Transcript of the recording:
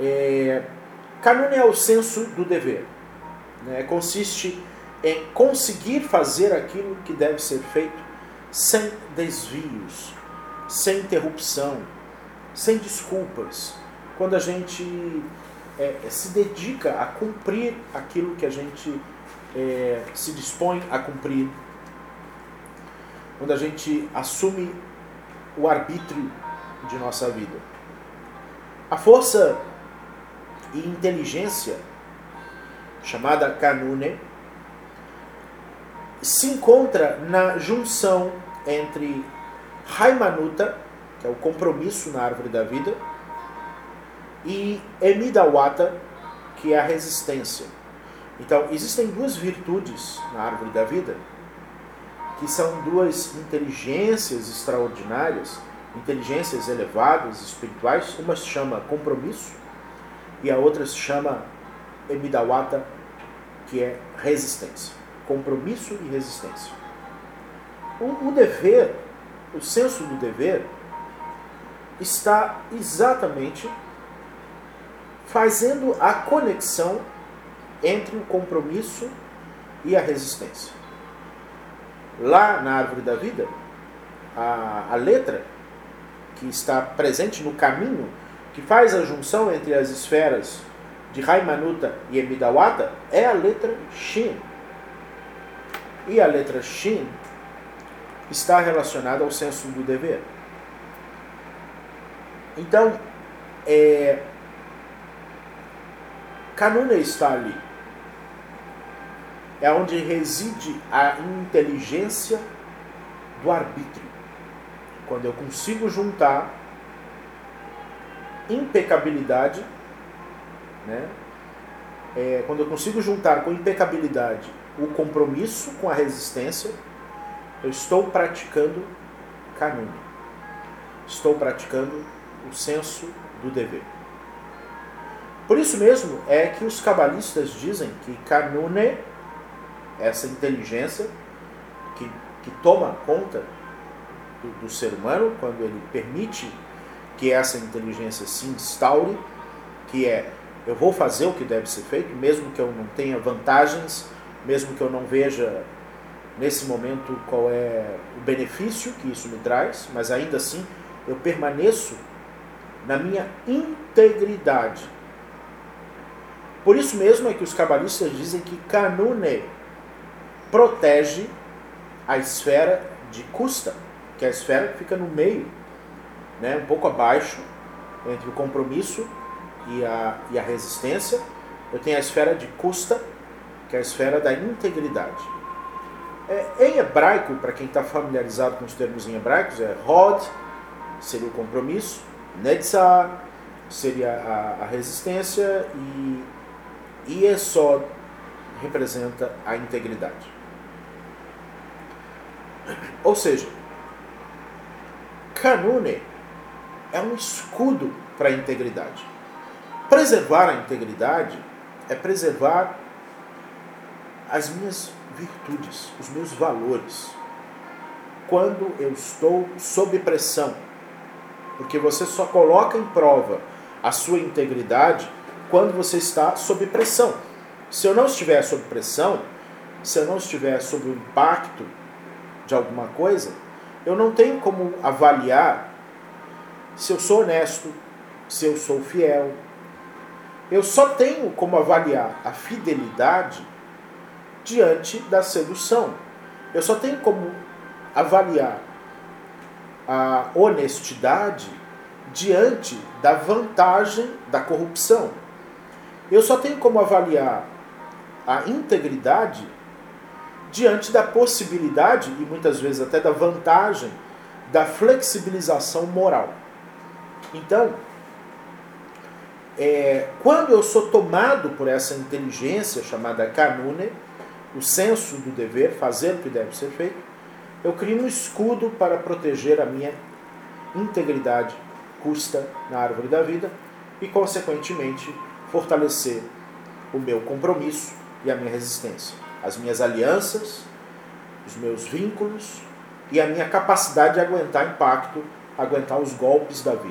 É, canune é o senso do dever. Né? Consiste em conseguir fazer aquilo que deve ser feito sem desvios, sem interrupção, sem desculpas. Quando a gente é, se dedica a cumprir aquilo que a gente é, se dispõe a cumprir, quando a gente assume o arbítrio de nossa vida. A força e inteligência, chamada Kanune, se encontra na junção entre Haimanuta, que é o compromisso na árvore da vida, e Emidawata, que é a resistência. Então, existem duas virtudes na árvore da vida, que são duas inteligências extraordinárias, inteligências elevadas, espirituais. Uma se chama compromisso e a outra se chama Emidawata, que é resistência. Compromisso e resistência. O, o dever, o senso do dever, está exatamente fazendo a conexão entre o compromisso e a resistência. Lá na árvore da vida, a, a letra que está presente no caminho, que faz a junção entre as esferas de Raimanuta e Emidawata, é a letra Shin. E a letra Shin está relacionada ao senso do dever. Então, é, Kanuna está ali. É onde reside a inteligência do arbítrio. Quando eu consigo juntar impecabilidade, né? É, quando eu consigo juntar com impecabilidade o compromisso com a resistência, eu estou praticando Kanuna. Estou praticando o senso do dever. Por isso mesmo é que os cabalistas dizem que Kanune, essa inteligência que, que toma conta do, do ser humano, quando ele permite que essa inteligência se instaure, que é eu vou fazer o que deve ser feito, mesmo que eu não tenha vantagens, mesmo que eu não veja nesse momento qual é o benefício que isso me traz, mas ainda assim eu permaneço na minha integridade. Por isso mesmo é que os cabalistas dizem que Kanune protege a esfera de Kusta, que é a esfera que fica no meio, né, um pouco abaixo, entre o compromisso e a, e a resistência. Eu tenho a esfera de Kusta, que é a esfera da integridade. É, em hebraico, para quem está familiarizado com os termos em hebraicos, é Rod, seria o compromisso, Netzah, seria a, a resistência, e só representa a integridade. Ou seja, Canune é um escudo para a integridade. Preservar a integridade é preservar as minhas virtudes, os meus valores. Quando eu estou sob pressão, porque você só coloca em prova a sua integridade quando você está sob pressão. Se eu não estiver sob pressão, se eu não estiver sob o impacto de alguma coisa, eu não tenho como avaliar se eu sou honesto, se eu sou fiel. Eu só tenho como avaliar a fidelidade diante da sedução. Eu só tenho como avaliar a honestidade diante da vantagem da corrupção. Eu só tenho como avaliar a integridade diante da possibilidade e muitas vezes até da vantagem da flexibilização moral. Então, é, quando eu sou tomado por essa inteligência chamada canune, o senso do dever, fazer o que deve ser feito, eu crio um escudo para proteger a minha integridade custa na árvore da vida e, consequentemente, fortalecer o meu compromisso e a minha resistência, as minhas alianças, os meus vínculos e a minha capacidade de aguentar impacto, aguentar os golpes da vida.